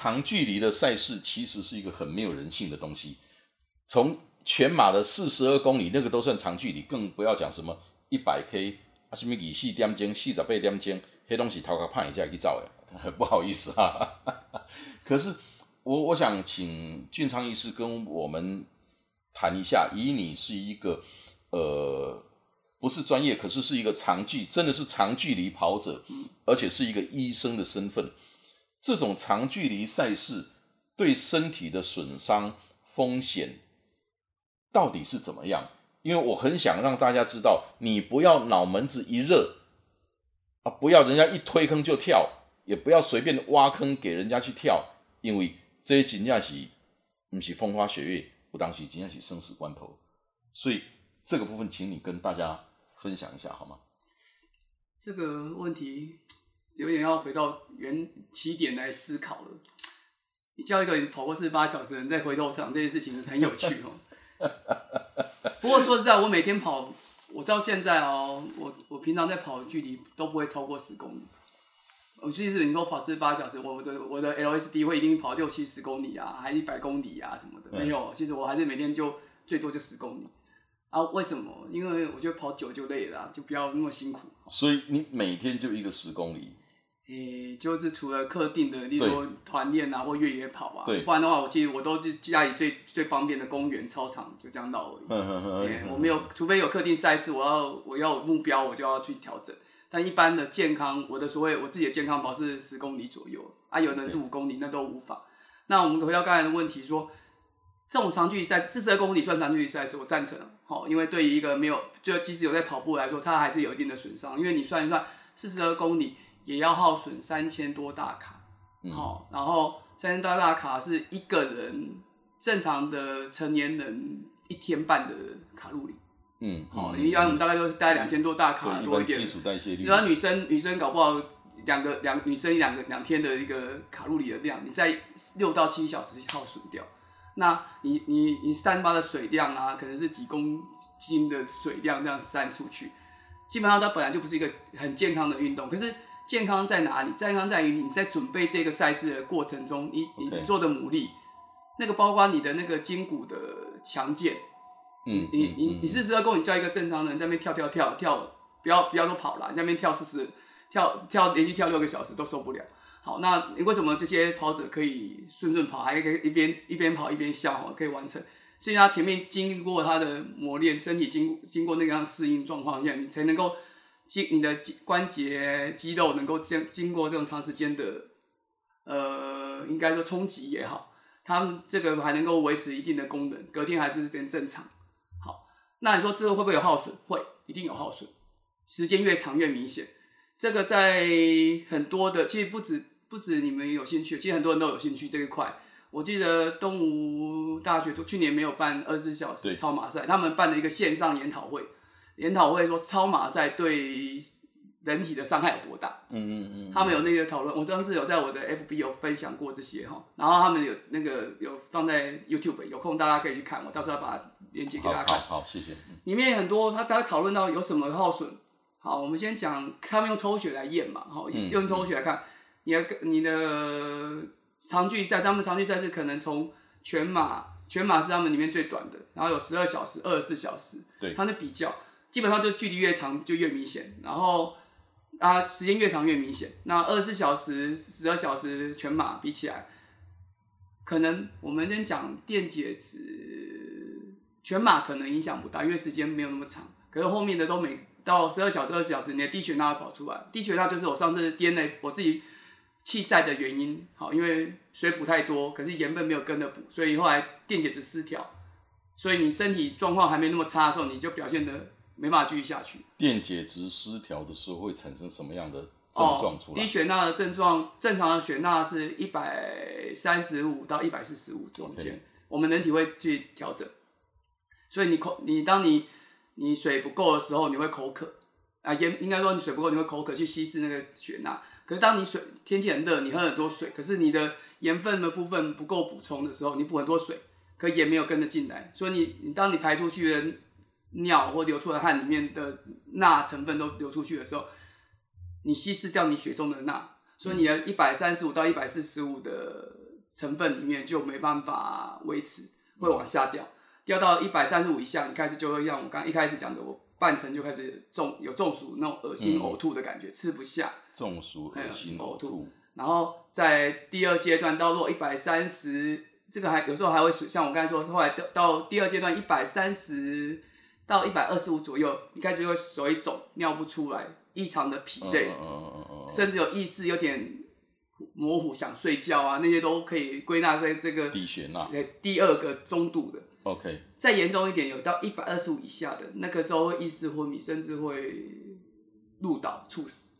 长距离的赛事其实是一个很没有人性的东西。从全马的四十二公里，那个都算长距离，更不要讲什么一百 K 啊，什么二四点钟、四十八点钟，黑东西头壳胖一下去造的，不好意思哈。可是我我想请俊昌医师跟我们谈一下，以你是一个呃不是专业，可是是一个长距，真的是长距离跑者，而且是一个医生的身份。这种长距离赛事对身体的损伤风险到底是怎么样？因为我很想让大家知道，你不要脑门子一热啊，不要人家一推坑就跳，也不要随便挖坑给人家去跳，因为这些真正是不是风花雪月，不当时真正是生死关头。所以这个部分，请你跟大家分享一下好吗？这个问题。有点要回到原起点来思考了。你叫一个跑过四十八小时的人再回头想这件事情，很有趣哦。不过说实在，我每天跑，我到现在哦，我我平常在跑的距离都不会超过十公里。我其实你说跑四十八小时，我的我的 LSD 会一定跑六七十公里啊，还一百公里啊什么的，没有。其实我还是每天就最多就十公里。啊，为什么？因为我觉得跑久就累了，就不要那么辛苦。所以你每天就一个十公里。诶，就是除了特定的，例如说团练啊或越野跑啊，不然的话，我其实我都是家里最最方便的公园操场，就这样到而已。我没有，除非有特定赛事，我要我要有目标，我就要去调整。但一般的健康，我的所谓我自己的健康跑是十公里左右啊，有的人是五公里，那都无法。那我们回到刚才的问题，说这种长距离赛四十二公里算长距离赛事，我赞成。好，因为对于一个没有就即使有在跑步来说，它还是有一定的损伤，因为你算一算四十二公里。也要耗损三千多大卡，好，然后三千多大卡是一个人正常的成年人一天半的卡路里，嗯，好，一般我们大概都大概两千多大卡多一点，基础代谢率。然后女生女生搞不好两个两女生两个两天的一个卡路里的量，你在六到七小时耗损掉，那你你你散发的水量啊，可能是几公斤的水量这样散出去，基本上它本来就不是一个很健康的运动，可是。健康在哪里？健康在于你在准备这个赛事的过程中，你你做的努力，那个包括你的那个筋骨的强健。嗯，你你你四十二公里叫一个正常人在那边跳跳跳跳，不要不要说跑了，在那边跳四十跳跳连续跳六个小时都受不了。好，那为什么这些跑者可以顺顺跑，还可以一边一边跑一边笑，可以完成？是因为他前面经过他的磨练，身体经经过那个样适应状况下，你才能够。肌你的肌关节肌肉能够经经过这种长时间的，呃，应该说冲击也好，他们这个还能够维持一定的功能，隔天还是变正常。好，那你说这个会不会有耗损？会，一定有耗损。时间越长越明显。这个在很多的，其实不止不止你们有兴趣，其实很多人都有兴趣这一块。我记得东吴大学去年没有办二十四小时超马赛，他们办了一个线上研讨会。研讨会说超马赛对人体的伤害有多大？嗯嗯嗯，他们有那个讨论，我当时有在我的 FB 有分享过这些哈，然后他们有那个有放在 YouTube，有空大家可以去看，我到时候把链接给大家看。好，谢谢。里面很多他大家讨论到有什么耗损。好，我们先讲他们用抽血来验嘛，好，用抽血来看你的你的长距赛，他们长距赛是可能从全马，全马是他们里面最短的，然后有十二小时、二十四小时，对，他们比较。基本上就距离越长就越明显，然后啊时间越长越明显。那二十四小时、十二小时全马比起来，可能我们先讲电解质全马可能影响不大，因为时间没有那么长。可是后面的都没到十二小时、二十小时，你的低血钠跑出来。低血钠就是我上次颠了我自己弃赛的原因。好，因为水补太多，可是盐分没有跟着补，所以后来电解质失调。所以你身体状况还没那么差的时候，你就表现的。没办法继续下去。电解质失调的时候会产生什么样的症？状出来。低血钠的症状，正常的血钠是一百三十五到一百四十五中间，我们人体会去调整。所以你口你当你你水不够的时候，你会口渴啊，盐应该说你水不够，你会口渴去稀释那个血钠。可是当你水天气很热，你喝很多水，可是你的盐分的部分不够补充的时候，你补很多水，可盐没有跟着进来，所以你你当你排出去的尿或流出的汗里面的钠成分都流出去的时候，你稀释掉你血中的钠，所以你的一百三十五到一百四十五的成分里面就没办法维持，会往下掉，掉到一百三十五以下，你开始就会像我刚一开始讲的，我半程就开始中有中暑那种恶心呕吐的感觉，吃不下。中暑、恶心、呕吐。然后在第二阶段到落一百三十，这个还有时候还会像我刚才说，后来到到第二阶段一百三十。到一百二十五左右，你开始会手一肿，尿不出来，异常的疲累，甚至有意识有点模糊，想睡觉啊，那些都可以归纳在这个低血钠。对第二个中度的。OK。再严重一点，有到一百二十五以下的，那个时候会意识昏迷，甚至会入岛猝死。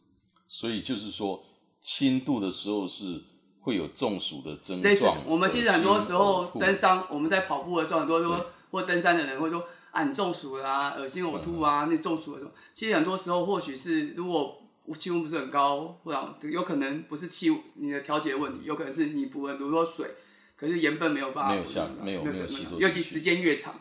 所以就是说，轻度的时候是会有中暑的症状。我们其实很多时候登山，我们在跑步的时候，很多说或登山的人会说。啊，中暑啦，恶心呕吐啊，那中暑的时候，其实很多时候或许是如果气温不是很高，或者有可能不是气你的调节问题，有可能是你补了比如说水，可是盐分没有办法，没有下，没有没有吸收，尤其时间越长，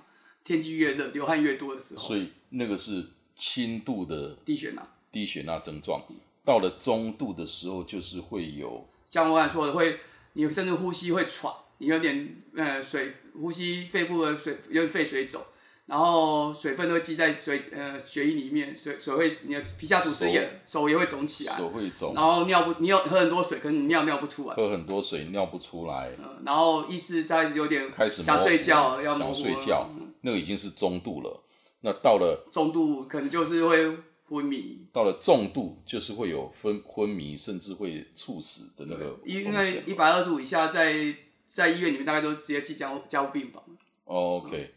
天气越热，流汗越多的时候，所以那个是轻度的低血钠，低血钠症状，到了中度的时候就是会有，像我刚才说的，会你甚至呼吸会喘，你有点呃水呼吸肺部的水有点肺水肿。然后水分都会积在水呃血液里面，水水会你的皮下组织也手也会肿起来，手会肿。然后尿不你有喝很多水，可能你尿尿不出来。喝很多水尿不出来。嗯，然后意识在有点开始想睡觉，要想睡觉，那个已经是中度了。那到了中度，可能就是会昏迷。到了重度，就是会有昏昏迷，甚至会猝死的那个。因为一百二十五以下，在在医院里面大概都直接进加加护病房。OK。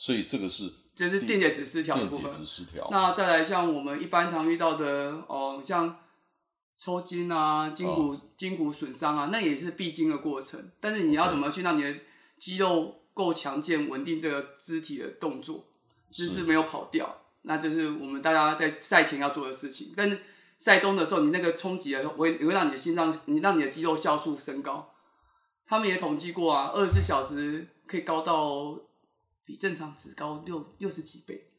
所以这个是，这是电解质失调的部分。电解质失调。那再来像我们一般常遇到的，哦，像抽筋啊、筋骨筋骨损伤啊，那也是必经的过程。但是你要怎么去让你的肌肉够强健、稳定这个肢体的动作，姿势没有跑掉，那就是我们大家在赛前要做的事情。但是赛中的时候，你那个冲击的时候，会会让你的心脏，你让你的肌肉酵素升高。他们也统计过啊，二十四小时可以高到。比正常值高六六十几倍，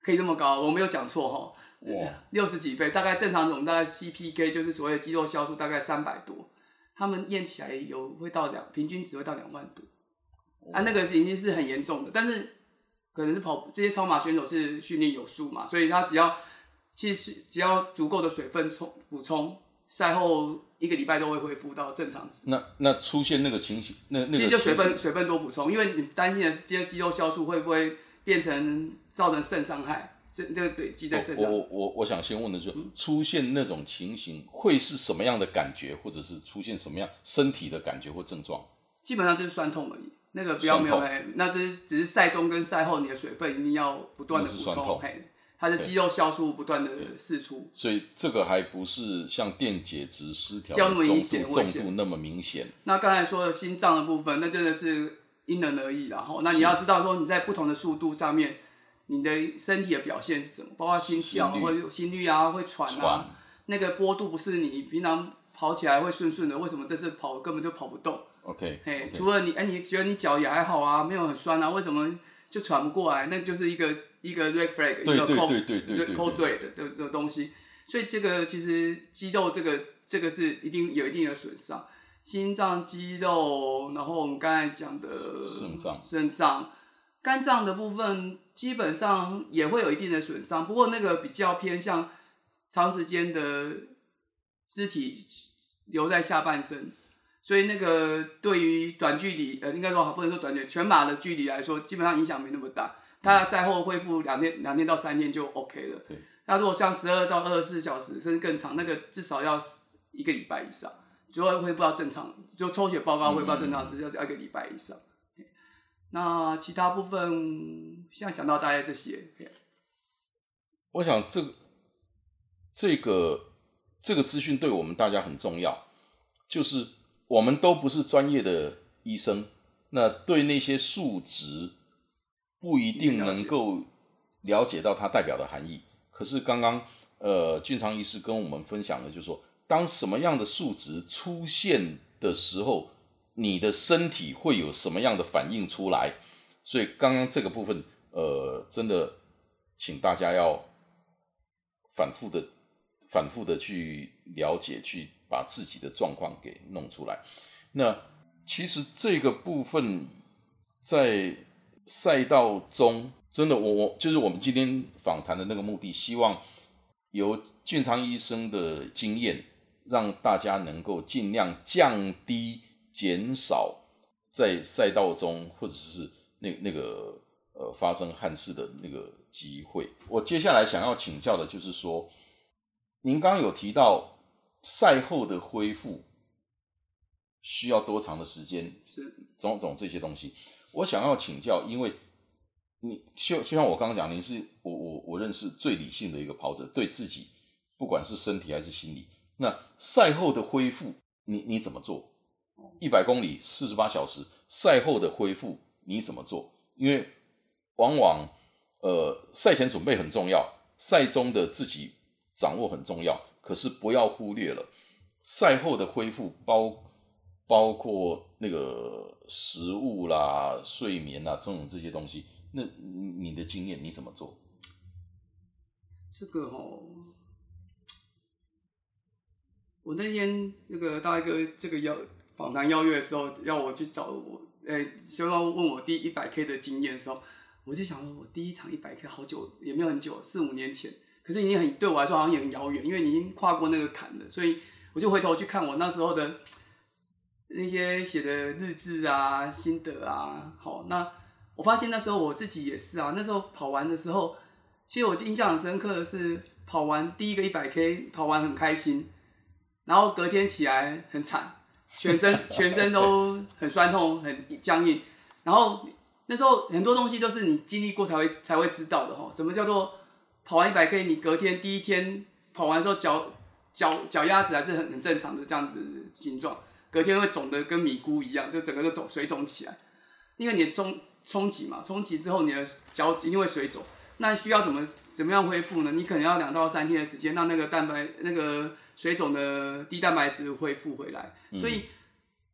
可以这么高？我没有讲错哈。哇，六十几倍，大概正常我们大概 CPK 就是所谓的肌肉消素大概三百多，他们验起来有会到两平均值会到两万多，啊，那个已经是很严重的。但是可能是跑这些超马选手是训练有素嘛，所以他只要其实只要足够的水分充补充，赛后。一个礼拜都会恢复到正常值。那那出现那个情形，那那其实就水分水分多补充，因为你担心的是这些肌肉消素会不会变成造成肾伤害，这这个堆积在肾上。我我我想先问的是，出现那种情形会是什么样的感觉，或者是出现什么样身体的感觉或症状？基本上就是酸痛而已，那个不要没有哎，那这是只是赛中跟赛后你的水分一定要不断的补充。它的肌肉酵素不断的释出，所以这个还不是像电解质失调重度重度那么明显。那刚才说的心脏的部分，那真的是因人而异然后那你要知道说你在不同的速度上面，你的身体的表现是什么，包括心跳或心率啊，会喘啊，那个波度不是你平常跑起来会顺顺的，为什么这次跑根本就跑不动？OK，嘿，除了你哎，你觉得你脚也还好啊，没有很酸啊，为什么就喘不过来？那就是一个。一个 red flag，一个扣扣对的的的东西，所以这个其实肌肉这个这个是一定有一定的损伤，心脏肌肉，然后我们刚才讲的肾脏，肾脏，肝脏的部分基本上也会有一定的损伤，不过那个比较偏向长时间的肢体留在下半身，所以那个对于短距离，呃，应该说不能说短距离，全马的距离来说，基本上影响没那么大。他赛后恢复两天，两天到三天就 OK 了。那如果像十二到二十四小时，甚至更长，那个至少要一个礼拜以上，就要恢复到正常，就抽血报告恢复到正常是要要一个礼拜以上。那其他部分现在想到大概这些。我想这这个这个资讯对我们大家很重要，就是我们都不是专业的医生，那对那些数值不一定能够了解到它代表的含义。可是刚刚呃俊昌医师跟我们分享的，就是说，当什么样的数值出现的时候，你的身体会有什么样的反应出来？所以刚刚这个部分，呃，真的请大家要反复的、反复的去了解，去把自己的状况给弄出来。那其实这个部分在赛道中，真的，我我就是我们今天访谈的那个目的，希望由俊昌医生的经验，让大家能够尽量降低、减少在赛道中或者是。那那个呃，发生憾事的那个机会，我接下来想要请教的就是说，您刚刚有提到赛后的恢复需要多长的时间，是种种这些东西，我想要请教，因为你就就像我刚刚讲，您是我我我认识最理性的一个跑者，对自己不管是身体还是心理，那赛后的恢复，你你怎么做？一百公里四十八小时，赛后的恢复。你怎么做？因为往往呃赛前准备很重要，赛中的自己掌握很重要，可是不要忽略了赛后的恢复，包包括那个食物啦、睡眠啦，这种这些东西。那你的经验你怎么做？这个哦，我那天那个大哥这个邀访谈邀约的时候，要我去找我。呃，希望问我第一百 K 的经验的时候，我就想说，我第一场一百 K 好久，也没有很久，四五年前，可是已经很对我来说好像也很遥远，因为你已经跨过那个坎了，所以我就回头去看我那时候的那些写的日志啊、心得啊，好，那我发现那时候我自己也是啊，那时候跑完的时候，其实我印象很深刻的是，跑完第一个一百 K 跑完很开心，然后隔天起来很惨。全身全身都很酸痛，很僵硬。然后那时候很多东西都是你经历过才会才会知道的哈。什么叫做跑完一百 K，你隔天第一天跑完之后脚脚脚丫子还是很很正常的这样子形状，隔天会肿的跟米糊一样，就整个都肿水肿起来。因为你的冲冲击嘛，冲击之后你的脚一定会水肿。那需要怎么怎么样恢复呢？你可能要两到三天的时间，让那个蛋白那个。水肿的低蛋白质恢复回来，所以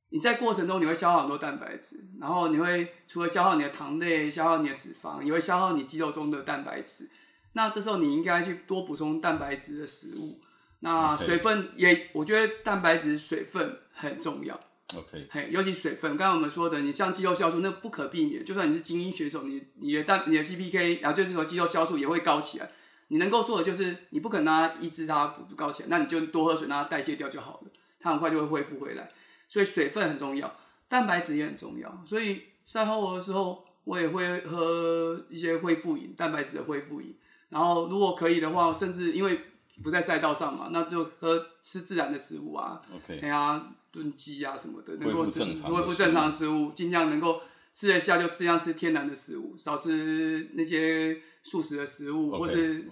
你在过程中你会消耗很多蛋白质，然后你会除了消耗你的糖类、消耗你的脂肪，也会消耗你肌肉中的蛋白质。那这时候你应该去多补充蛋白质的食物。那水分也，我觉得蛋白质、水分很重要。OK，嘿，尤其水分，刚刚我们说的，你像肌肉酵素，那不可避免。就算你是精英选手，你你的蛋、你的 CPK，然后就是说肌肉酵素也会高起来。你能够做的就是，你不可能让它抑制它不高起来，那你就多喝水，让它代谢掉就好了，它很快就会恢复回来。所以水分很重要，蛋白质也很重要。所以赛后的时候，我也会喝一些恢复饮，蛋白质的恢复饮。然后如果可以的话，甚至因为不在赛道上嘛，那就喝吃自然的食物啊，OK，哎呀，炖鸡啊什么的，能够正常，恢复正常的食物，尽量能够吃得下就尽量吃天然的食物，少吃那些。素食的食物，或是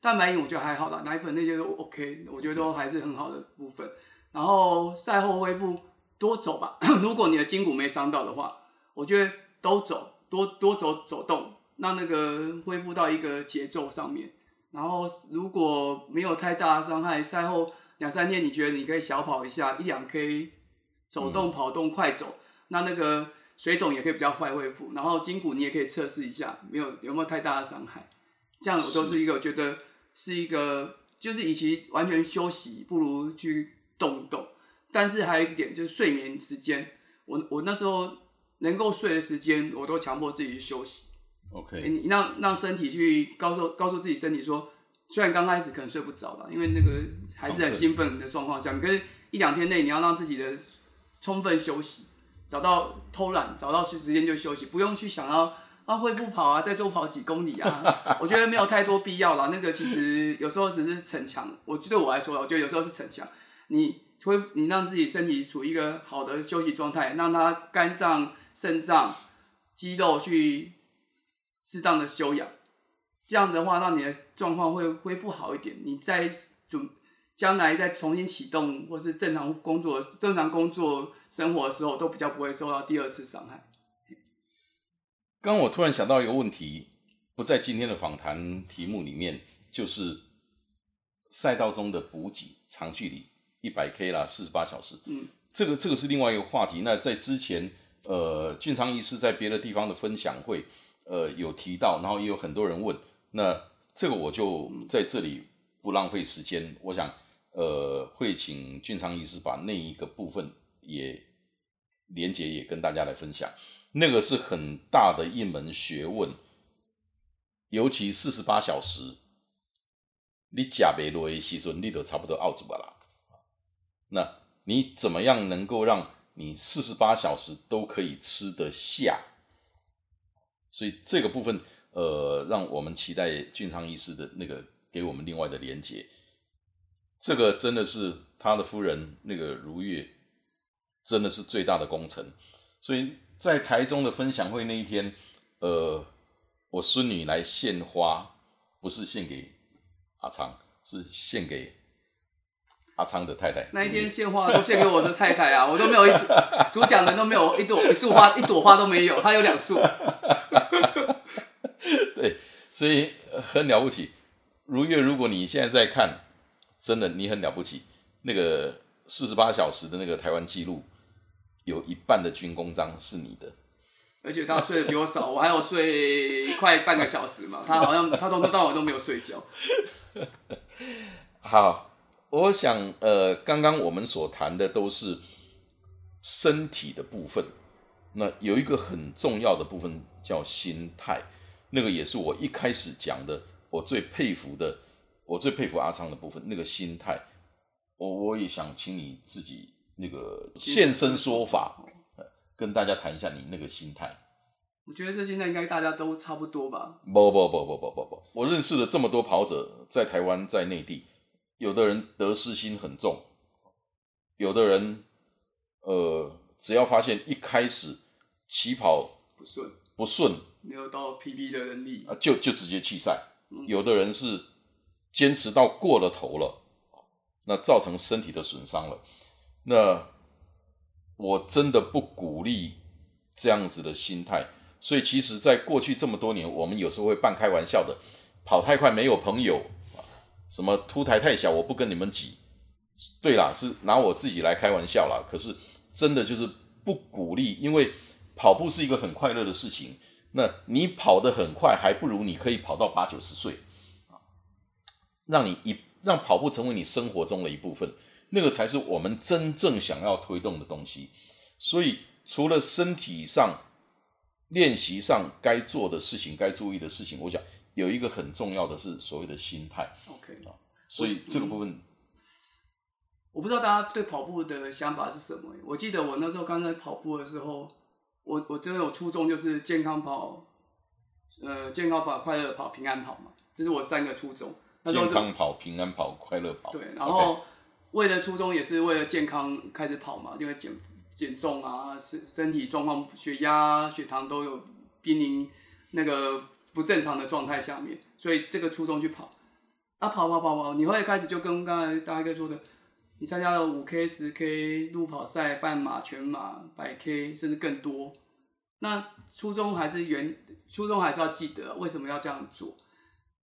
蛋白饮，我觉得还好啦。奶粉那些都 OK，我觉得都还是很好的部分。然后赛后恢复多走吧，如果你的筋骨没伤到的话，我觉得都走，多多走走动，让那个恢复到一个节奏上面。然后如果没有太大的伤害，赛后两三天你觉得你可以小跑一下，一两 K 走动跑动快走，那那个。水肿也可以比较快恢复，然后筋骨你也可以测试一下，没有有没有太大的伤害，这样我都是一个觉得是一个，就是与其完全休息，不如去动一动。但是还有一点就是睡眠时间，我我那时候能够睡的时间，我都强迫自己去休息。OK，你让让身体去告诉告诉自己身体说，虽然刚开始可能睡不着吧，因为那个还是很兴奋的状况下，可是一两天内你要让自己的充分休息。找到偷懒，找到时时间就休息，不用去想要啊恢复跑啊，再多跑几公里啊。我觉得没有太多必要了。那个其实有时候只是逞强。我对我来说，我觉得有时候是逞强。你恢你让自己身体处于一个好的休息状态，让它肝脏、肾脏、肌肉去适当的休养，这样的话让你的状况会恢复好一点。你再准将来再重新启动或是正常工作、正常工作生活的时候，都比较不会受到第二次伤害。刚刚我突然想到一个问题，不在今天的访谈题目里面，就是赛道中的补给长距离一百 K 啦，四十八小时，嗯，这个这个是另外一个话题。那在之前，呃，俊昌医师在别的地方的分享会，呃，有提到，然后也有很多人问，那这个我就在这里不浪费时间，我想，呃，会请俊昌医师把那一个部分也连接也跟大家来分享。那个是很大的一门学问，尤其四十八小时，你假别落的时阵，你都差不多熬住啦。那你怎么样能够让你四十八小时都可以吃得下？所以这个部分，呃，让我们期待俊昌医师的那个给我们另外的连接。这个真的是他的夫人那个如月，真的是最大的功臣，所以。在台中的分享会那一天，呃，我孙女来献花，不是献给阿昌，是献给阿昌的太太。那一天献花都献给我的太太啊，我都没有一主讲人都没有一朵一束花，一朵花都没有，他有两束。对，所以很了不起。如月，如果你现在在看，真的你很了不起。那个四十八小时的那个台湾纪录。有一半的军功章是你的，而且他睡得比我少，我还有睡快半个小时嘛。他好像他从头到尾都没有睡觉。好，我想呃，刚刚我们所谈的都是身体的部分，那有一个很重要的部分叫心态，那个也是我一开始讲的，我最佩服的，我最佩服阿昌的部分，那个心态，我我也想请你自己。那个现身说法，跟大家谈一下你那个心态。我觉得这现在应该大家都差不多吧。不不不不不不不，我认识了这么多跑者，在台湾，在内地，有的人得失心很重，有的人，呃，只要发现一开始起跑不顺，不顺，没有到 PB 的能力啊，就就直接弃赛。有的人是坚持到过了头了，那造成身体的损伤了。那我真的不鼓励这样子的心态，所以其实，在过去这么多年，我们有时候会半开玩笑的，跑太快没有朋友什么凸台太小，我不跟你们挤。对啦，是拿我自己来开玩笑啦。可是真的就是不鼓励，因为跑步是一个很快乐的事情。那你跑得很快，还不如你可以跑到八九十岁啊让你一让跑步成为你生活中的一部分。那个才是我们真正想要推动的东西，所以除了身体上练习上该做的事情、该注意的事情，我想有一个很重要的是所谓的心态。OK 啊，所以这个部分，我不知道大家对跑步的想法是什么。我记得我那时候刚才跑步的时候，我我真的有初衷就是健康跑，呃，健康跑、快乐跑、平安跑嘛，这是我三个初衷。健康跑、平安跑、快乐跑。对，然后。为了初衷也是为了健康开始跑嘛，因为减减重啊，身身体状况、血压、血糖都有濒临那个不正常的状态下面，所以这个初衷去跑。啊，跑跑跑跑，你会开始就跟刚才大哥说的，你参加了五 K、十 K 路跑赛、半马、全马、百 K，甚至更多。那初衷还是原初衷还是要记得为什么要这样做。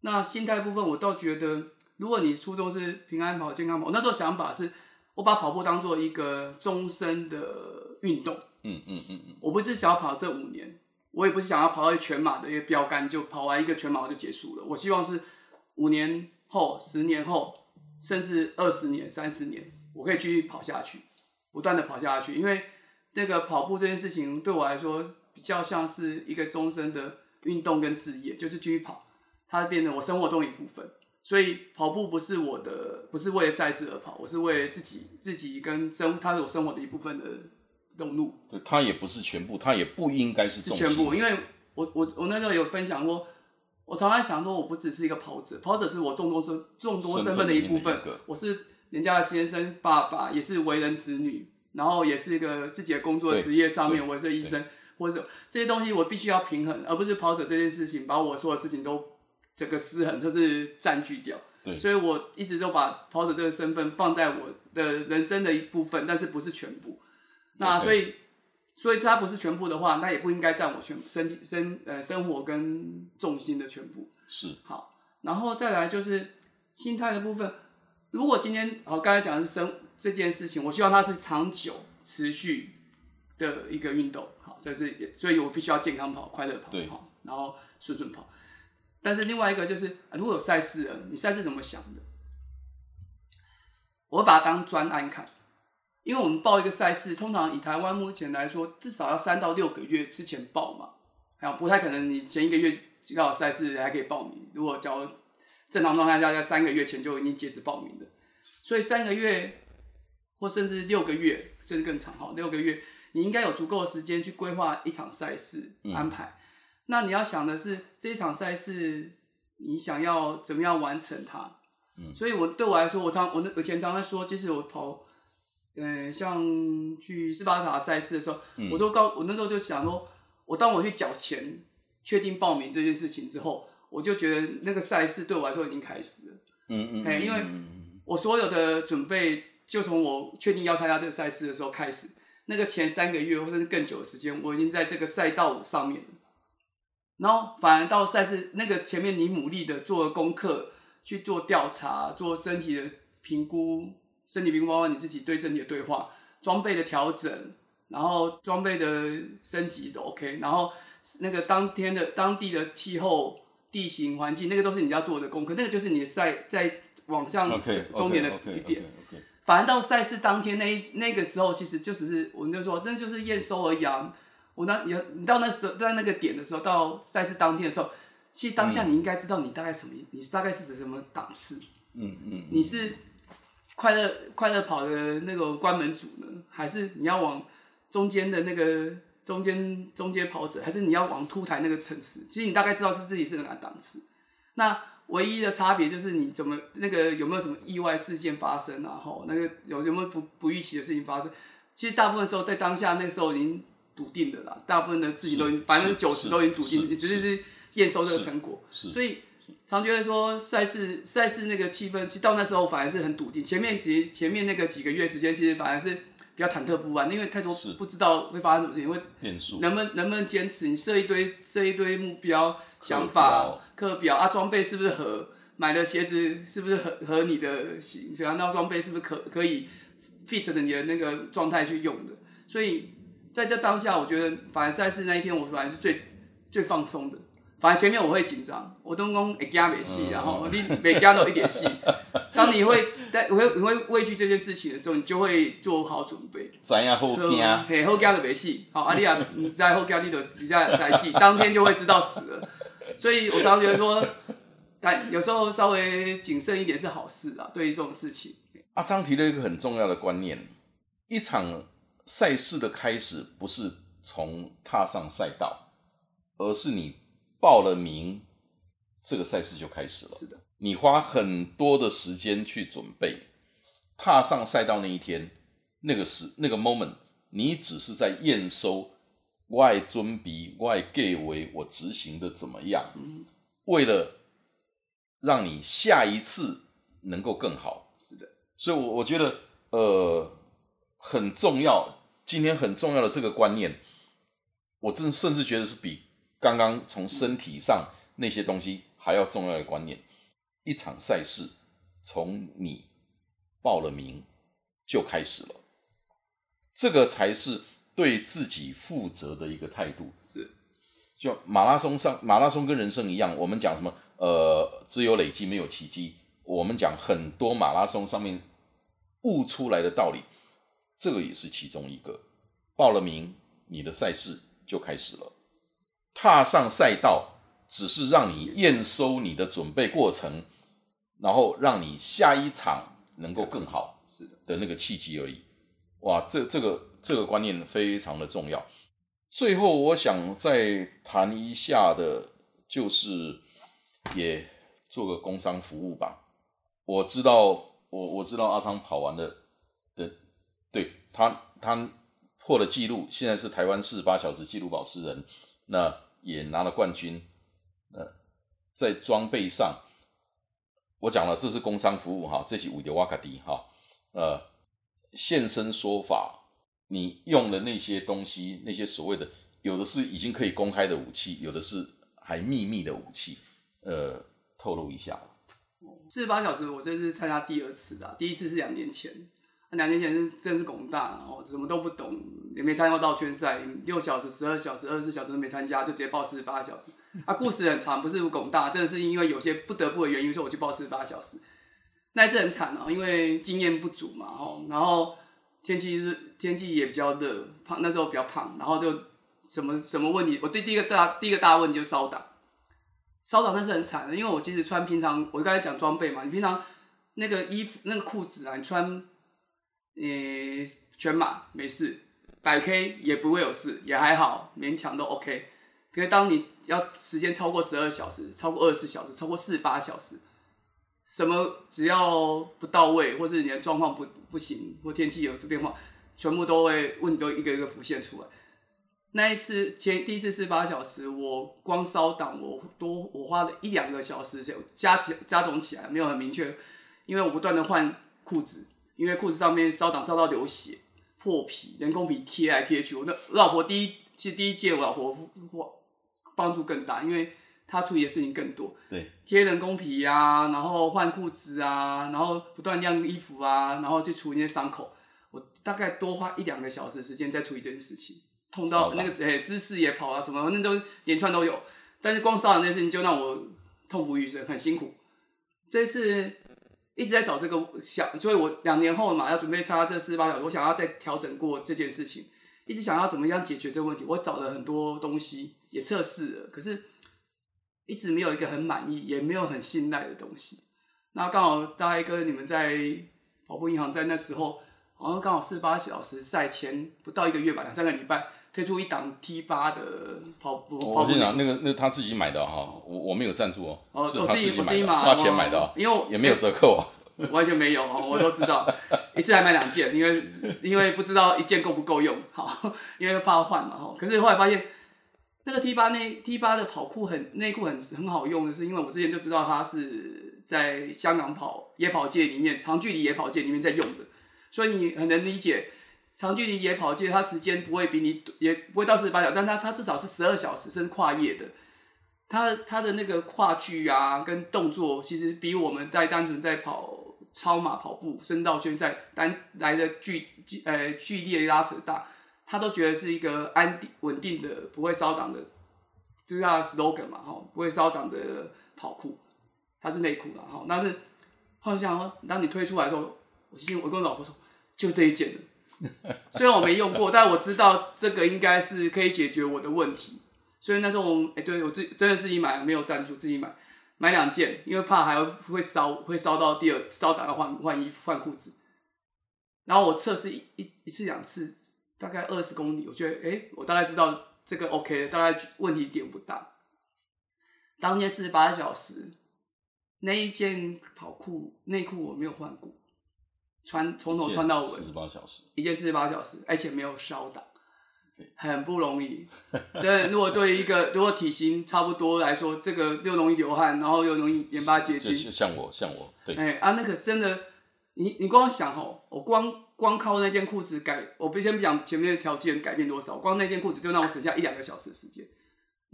那心态部分，我倒觉得。如果你初衷是平安跑、健康跑，那时候想法是，我把跑步当做一个终身的运动。嗯嗯嗯嗯。我不是想要跑这五年，我也不是想要跑到全马的一个标杆，就跑完一个全马就结束了。我希望是五年后、十年后，甚至二十年、三十年，我可以继续跑下去，不断的跑下去。因为那个跑步这件事情对我来说，比较像是一个终身的运动跟职业，就是继续跑，它变成我生活中一部分。所以跑步不是我的，不是为了赛事而跑，我是为了自己，自己跟生，它是我生活的一部分的动路。对，它也不是全部，它也不应该是全部。因为我我我那时候有分享过，我常常想说，我不只是一个跑者，跑者是我众多身众多身份的一部分。我是人家的先生、爸爸，也是为人子女，然后也是一个自己的工作职业上面，我是医生，或者这些东西我必须要平衡，而不是跑者这件事情把我说的事情都。这个失衡就是占据掉，对所以我一直都把跑者这个身份放在我的人生的一部分，但是不是全部。那所以，所以它不是全部的话，那也不应该占我全身体生呃生活跟重心的全部。是好，然后再来就是心态的部分。如果今天好，刚才讲的是生这件事情，我希望它是长久持续的一个运动。好，这是所以我必须要健康跑、快乐跑，对好，然后顺顺跑。但是另外一个就是，呃如果有赛事了，你赛事怎么想的？我会把它当专案看，因为我们报一个赛事，通常以台湾目前来说，至少要三到六个月之前报嘛，还有不太可能你前一个月刚好赛事还可以报名。如果假如正常状态下，在三个月前就已经截止报名的，所以三个月或甚至六个月，甚至更长哈，六个月，你应该有足够的时间去规划一场赛事安排。那你要想的是，这一场赛事你想要怎么样完成它？嗯，所以我对我来说，我常我那以前常常说，即使我跑，呃，像去斯巴达赛事的时候，我都告我那时候就想说，我当我去缴钱确定报名这件事情之后，我就觉得那个赛事对我来说已经开始了。嗯嗯，嘿因为我所有的准备就从我确定要参加这个赛事的时候开始，那个前三个月或者是更久的时间，我已经在这个赛道上面了。然后反而到赛事那个前面，你努力的做功课，去做调查，做身体的评估，身体评估包括你自己对身体的对话、装备的调整，然后装备的升级都 OK，然后那个当天的当地的气候、地形环境，那个都是你要做的功课，那个就是你的赛在往上终点的一点。OK，反而到赛事当天那一那个时候，其实就只是我就说那就是验收而已啊。我那你你到那时候在那个点的时候，到赛事当天的时候，其实当下你应该知道你大概什么，你大概是指什么档次。嗯嗯，你是快乐快乐跑的那个关门组呢，还是你要往中间的那个中间中间跑者，还是你要往凸台那个层次？其实你大概知道是自己是哪个档次。那唯一的差别就是你怎么那个有没有什么意外事件发生啊？吼，那个有有没有不不预期的事情发生？其实大部分时候在当下那个时候已经笃定的啦，大部分的事情都已经百分之九十都已经笃定，是你只是是验收这个成果。所以常觉得说赛事赛事那个气氛，其实到那时候反而是很笃定。前面几前面那个几个月时间，其实反而是比较忐忑不安，因为太多不知道会发生什么事情，会变数能不能能不能坚持？你设一堆设一堆目标、想法、课表啊，装备是不是合？买的鞋子是不是合合你的型？然后装备是不是可可以 fit 的你的那个状态去用的？所以在这当下，我觉得反而赛事那一天，我反而是最最放松的。反正前面我会紧张，我都讲会惊没戏，然后你每惊都有一点戏。当你会在你会你会畏惧这件事情的时候，你就会做好准备。知影好惊，嘿，好惊就没戏。好，啊，你啊，你在后惊，你就直接在戏，当天就会知道死了。所以我常觉得说，但有时候稍微谨慎一点是好事啊，对于这种事情。阿张提了一个很重要的观念：一场赛事的开始不是从踏上赛道，而是你报了名，这个赛事就开始了。是的，你花很多的时间去准备，踏上赛道那一天，那个时那个 moment，你只是在验收外尊比外 gay 为我执行的怎么样，为了让你下一次能够更好。是的，所以我，我觉得呃很重要，今天很重要的这个观念，我真甚至觉得是比刚刚从身体上那些东西还要重要的观念。一场赛事从你报了名就开始了，这个才是对自己负责的一个态度。是就马拉松上，马拉松跟人生一样，我们讲什么？呃，只有累积，没有奇迹。我们讲很多马拉松上面悟出来的道理，这个也是其中一个。报了名，你的赛事就开始了。踏上赛道，只是让你验收你的准备过程，然后让你下一场能够更好的，那个契机而已。哇，这这个这个观念非常的重要。最后，我想再谈一下的，就是也做个工商服务吧。我知道，我我知道阿昌跑完的的，对他他破了纪录，现在是台湾四十八小时纪录保持人，那也拿了冠军。呃在装备上，我讲了，这是工商服务哈，这是为了瓦卡迪哈，呃，现身说法，你用的那些东西，那些所谓的，有的是已经可以公开的武器，有的是还秘密的武器，呃，透露一下。四十八小时，我这是参加第二次的，第一次是两年前，那两年前是真是拱大，哦，什么都不懂，也没参加到圈赛，六小时、十二小时、二十四小时都没参加，就直接报四十八小时。啊，故事很长，不是拱大，真的是因为有些不得不的原因，说我去报四十八小时。那一次很惨哦，因为经验不足嘛，吼，然后天气日天气也比较热，胖那时候比较胖，然后就什么什么问题，我对第一个大第一个大问题就烧档。烧档那是很惨的，因为我其实穿平常，我刚才讲装备嘛，你平常那个衣服、那个裤子啊，你穿，呃，全马没事，百 K 也不会有事，也还好，勉强都 OK。可是当你要时间超过十二小时、超过二十四小时、超过四十八小时，什么只要不到位，或者你的状况不不行，或天气有变化，全部都会问都一个一个浮现出来。那一次前第一次四八小时，我光烧档我多我花了一两个小时，加加加总起来没有很明确，因为我不断的换裤子，因为裤子上面烧档烧到流血破皮，人工皮贴来贴去。我的老婆第一其实第一届我老婆我帮助更大，因为她处理的事情更多。对，贴人工皮啊，然后换裤子啊，然后不断晾衣服啊，然后去处理那些伤口，我大概多花一两个小时时间在处理这件事情。痛到那个诶，姿势也跑啊，什么反正都连串都有。但是光烧的那事情就让我痛不欲生，很辛苦。这次一直在找这个想，所以我两年后嘛要准备参加这四十八小时，我想要再调整过这件事情，一直想要怎么样解决这个问题。我找了很多东西，也测试了，可是一直没有一个很满意，也没有很信赖的东西。那刚好大一哥你们在跑步银行在那时候，好像刚好四十八小时赛前不到一个月吧，两三个礼拜。推出一档 T 八的跑步，我跟你讲，那个那他自己买的哈，我我没有赞助哦，哦，是他自己买的，花花钱买的，因为也没有折扣，完全没有哦，我都知道，一次还买两件，因为因为不知道一件够不够用，好，因为怕换嘛哈。可是后来发现，那个 T 八内 T 八的跑裤很内裤很很好用的是，因为我之前就知道它是在香港跑野跑界里面长距离野跑界里面在用的，所以你很能理解。长距离野跑界，它时间不会比你也不会到四十八小时，但它它至少是十二小时，甚至跨夜的。它它的那个跨距啊，跟动作，其实比我们在单纯在跑超马跑步、深道圈赛单来的剧呃剧烈拉扯大。他都觉得是一个安定稳定的，不会烧档的，就是他的 slogan 嘛，哈，不会烧档的跑酷，它是内裤啦，哈。但是好像当你推出来之后，我心我跟我老婆说，就这一件了。虽然我没用过，但我知道这个应该是可以解决我的问题。所以那时候我哎，对我自真的自己买，没有赞助，自己买买两件，因为怕还会烧，会烧到第二烧打到换换衣换裤子。然后我测试一一一次两次，大概二十公里，我觉得哎，我大概知道这个 OK，大概问题点不大。当天四十八小时，那一件跑裤内裤我没有换过。穿从头穿到尾，四十八小时，一件四十八小时，而且没有烧档，很不容易。对，如果对于一个如果体型差不多来说，这个又容易流汗，然后又容易盐巴结晶，像我，像我，对。哎啊，那个真的，你你光想哦，我光光靠那件裤子改，我不先不讲前面的条件改变多少，光那件裤子就让我省下一两个小时的时间。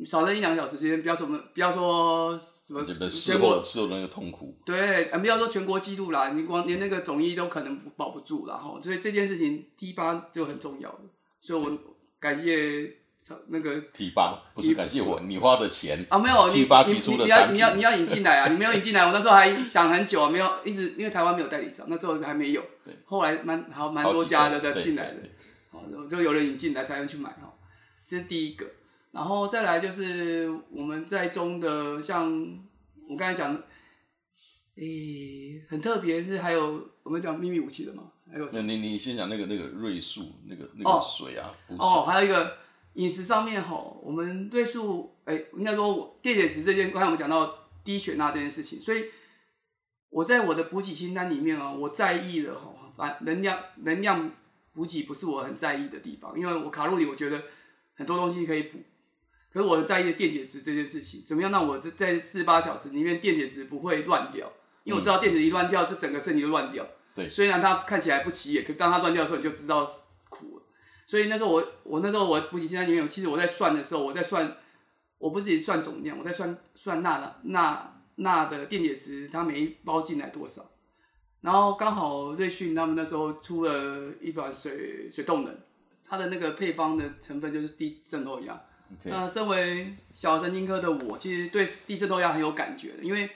少了一两个小时时间，不要什么，不要说什么全国是有那个痛苦。对，不要说全国纪录啦，你光连那个总医都可能保不住然后所以这件事情 T 八就很重要了。所以我感谢那个 T 八，不是感谢我，你花的钱啊，没有 T 八提出的你要你要你要引进来啊，你没有引进来，我那时候还想很久啊，没有一直因为台湾没有代理商，那时候还没有。对，后来蛮好蛮多家的在进来的，好，就有人引进来才能去买哈，这是第一个。然后再来就是我们在中的，像我刚才讲的，诶，很特别是还有我们讲秘密武器的嘛，还有。那你你先讲那个那个瑞素那个那个水啊。哦，还有一个饮食上面吼，我们瑞素，哎，应该说我电解质这件，刚才我们讲到低血钠这件事情，所以我在我的补给清单里面啊，我在意的吼，反能量能量补给不是我很在意的地方，因为我卡路里我觉得很多东西可以补。可是我在意的电解质这件事情，怎么样让我在四十八小时里面电解质不会乱掉，因为我知道电子一乱掉，这整个身体就乱掉。对虽然它看起来不起眼，可当它乱掉的时候，你就知道苦了。所以那时候我我那时候我补给清单里面有，其实我在算的时候，我在算，我不是自己算总量，我在算算钠的钠钠的电解质，它每一包进来多少。然后刚好瑞讯他们那时候出了一款水水动能，它的那个配方的成分就是低渗透压。那身为小神经科的我，其实对低渗透压很有感觉的，因为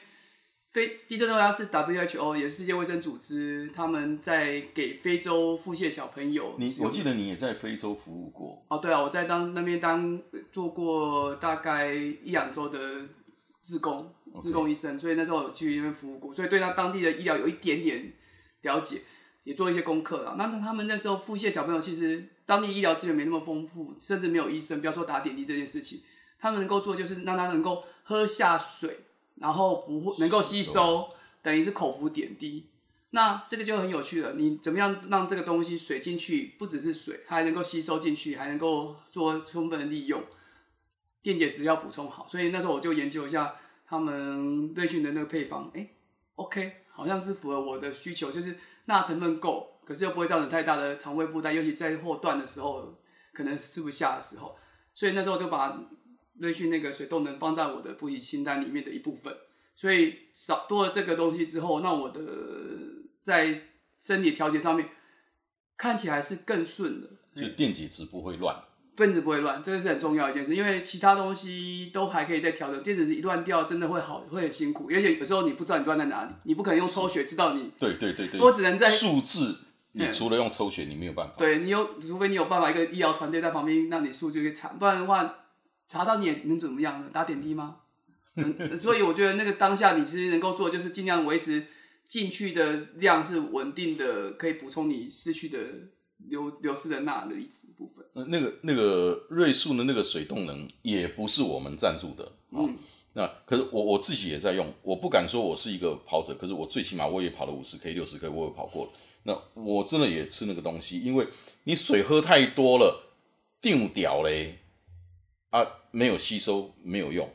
非低渗透压是 WHO 也是世界卫生组织他们在给非洲腹泻小朋友你我记得你也在非洲服务过，哦，对啊，我在当那边当做过大概一两周的自工，自工医生，所以那时候有去那边服务过，所以对他当地的医疗有一点点了解，也做一些功课啊。那他们那时候腹泻小朋友，其实当地医疗资源没那么丰富，甚至没有医生，不要说打点滴这件事情，他们能够做就是让他能够喝下水，然后不会能够吸收，等于是口服点滴。那这个就很有趣了，你怎么样让这个东西水进去，不只是水，它还能够吸收进去，还能够做充分的利用，电解质要补充好。所以那时候我就研究一下他们瑞讯的那个配方，哎、o k 好像是符合我的需求，就是钠成分够，可是又不会造成太大的肠胃负担，尤其在后段的时候，可能吃不下的时候，所以那时候就把瑞讯那个水动能放在我的补给清单里面的一部分。所以少多了这个东西之后，那我的在身体调节上面看起来是更顺的，就电解质不会乱。分子不会乱，这个是很重要的一件事，因为其他东西都还可以再调整，电子一乱掉真的会好，会很辛苦，而且有时候你不知道你乱在哪里，你不可能用抽血知道你，对对对对，我只能在数字，你嗯除了用抽血，你没有办法。对你有，除非你有办法一个医疗团队在旁边让你数据可以查，不然的话查到你也能怎么样呢？打点滴吗？嗯，所以我觉得那个当下你是能够做，就是尽量维持进去的量是稳定的，可以补充你失去的流流失的钠的离子部分。呃那个那个瑞素的那个水动能也不是我们赞助的，哦、嗯那可是我我自己也在用，我不敢说我是一个跑者，可是我最起码我也跑了五十 K、六十 K，我也跑过了。那我真的也吃那个东西，因为你水喝太多了，定屌嘞啊，没有吸收，没有用，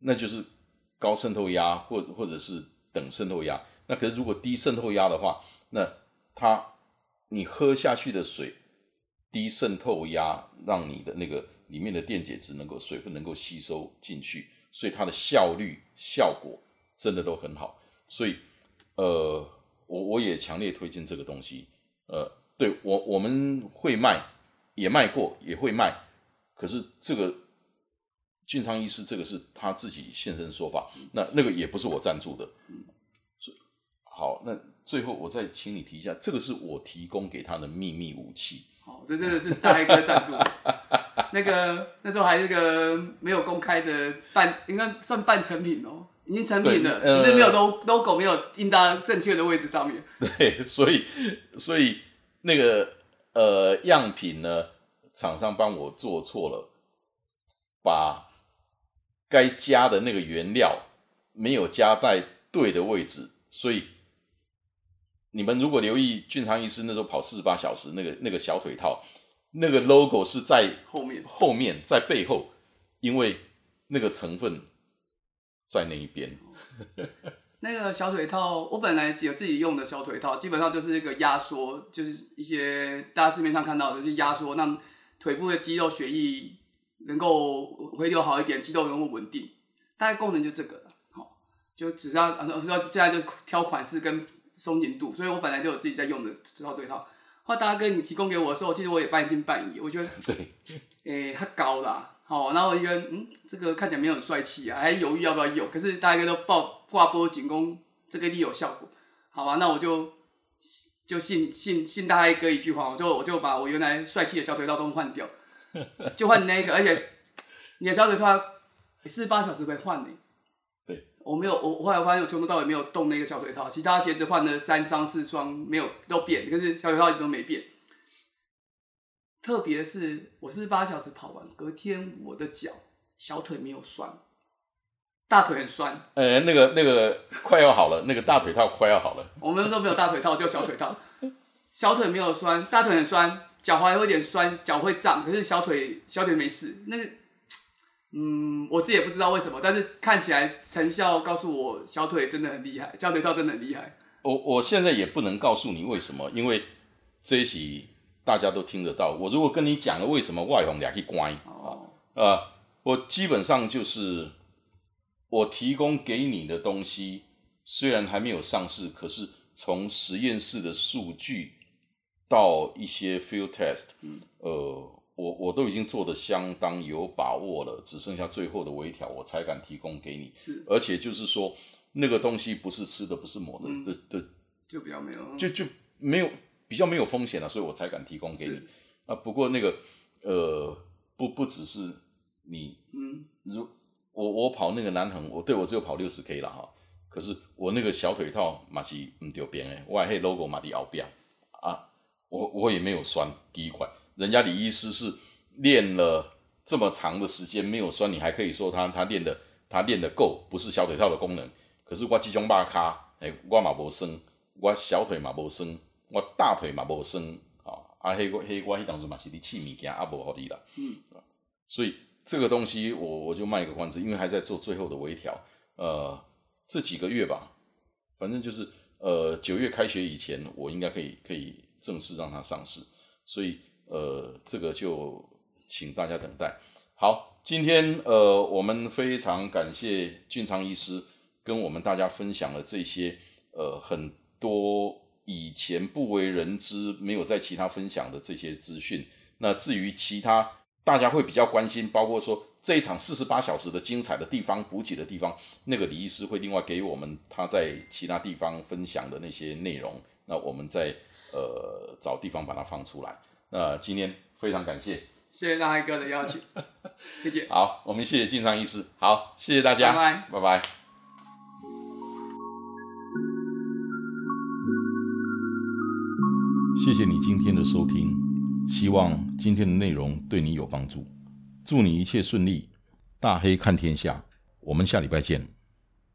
那就是高渗透压或或者是等渗透压。那可是如果低渗透压的话，那它你喝下去的水低渗透压，让你的那个里面的电解质能够水分能够吸收进去，所以它的效率效果真的都很好。所以呃，我我也强烈推荐这个东西。呃，对我我们会卖，也卖过，也会卖。可是这个俊昌医师这个是他自己现身说法，那那个也不是我赞助的。所以好，那最后我再请你提一下，这个是我提供给他的秘密武器。好，这真的是大黑哥赞助。那个那时候还是个没有公开的半，应该算半成品哦，已经成品了，只是没有 logo 没有印到正确的位置上面。对，所以所以那个呃样品呢，厂商帮我做错了，把该加的那个原料没有加在对的位置，所以你们如果留意俊昌医师那时候跑四十八小时那个那个小腿套，那个 logo 是在后面后面在背后，因为那个成分在那一边。那个小腿套，我本来有自己用的小腿套，基本上就是一个压缩，就是一些大家市面上看到的，就是压缩，让腿部的肌肉血液能够回流好一点，肌肉能够稳定，大概功能就这个了。好，就只是要，呃说现在就挑款式跟松紧度，所以我本来就有自己在用的这套这一套。后来大哥你提供给我的时候，其实我也半信半疑，我觉得 对，诶、它高啦，好，然后我就觉得，嗯，这个看起来没有很帅气啊，还犹豫要不要用，可是大哥都报挂波仅供，这个一定有效果，好吧，那我就就信信信大家哥一句话，我就我就把我原来帅气的小腿套都换掉，就换那个，而且你的小腿套四十八小时没换呢。对，我没有，我我后来发现我从头到尾没有动那个小腿套，其他鞋子换了三双四双，没有都变，可是小腿套一直都没变。特别是，我四十八小时跑完，隔天我的脚小腿没有酸，大腿很酸。呃，那个那个快要好了，那个大腿套快要好了。我们都没有大腿套，就小腿套。小腿没有酸，大腿很酸，脚踝会有点酸，脚会胀，可是小腿小腿没事。那个嗯，我自己也不知道为什么，但是看起来成效告诉我小腿真的很厉害，小腿套真的很厉害。我我现在也不能告诉你为什么，因为这一集大家都听得到。我如果跟你讲了为什么外红俩去关啊，呃，我基本上就是我提供给你的东西，虽然还没有上市，可是从实验室的数据到一些 field test，呃。我我都已经做的相当有把握了，只剩下最后的微调，我才敢提供给你。是，而且就是说，那个东西不是吃的，不是抹的，的的，就比较没有，就就没有比较没有风险了，所以我才敢提供给你。啊，不过那个呃，不不只是你，嗯，如我我跑那个南横，我对我只有跑六十 K 了哈，可是我那个小腿套马是唔丢边诶，我还 logo 马的后边啊，我我也没有酸第一块。人家李医师是练了这么长的时间没有酸，你还可以说他他练的他练的够，不是小腿套的功能。可是我这种把卡，哎，我嘛无酸，我小腿嘛无酸，我大腿嘛无酸，啊，啊，黑黑我迄当中嘛是你气物件啊无好你啦。嗯，所以这个东西我我就卖个关子，因为还在做最后的微调。呃，这几个月吧，反正就是呃九月开学以前，我应该可以可以正式让它上市，所以。呃，这个就请大家等待。好，今天呃，我们非常感谢俊昌医师跟我们大家分享了这些呃很多以前不为人知、没有在其他分享的这些资讯。那至于其他大家会比较关心，包括说这一场四十八小时的精彩的地方、补给的地方，那个李医师会另外给我们他在其他地方分享的那些内容。那我们再呃找地方把它放出来。那今天非常感谢，谢谢大海哥的邀请，谢谢。好，我们谢谢晋商医师，好，谢谢大家，拜拜，拜拜。谢谢你今天的收听，希望今天的内容对你有帮助，祝你一切顺利，大黑看天下，我们下礼拜见。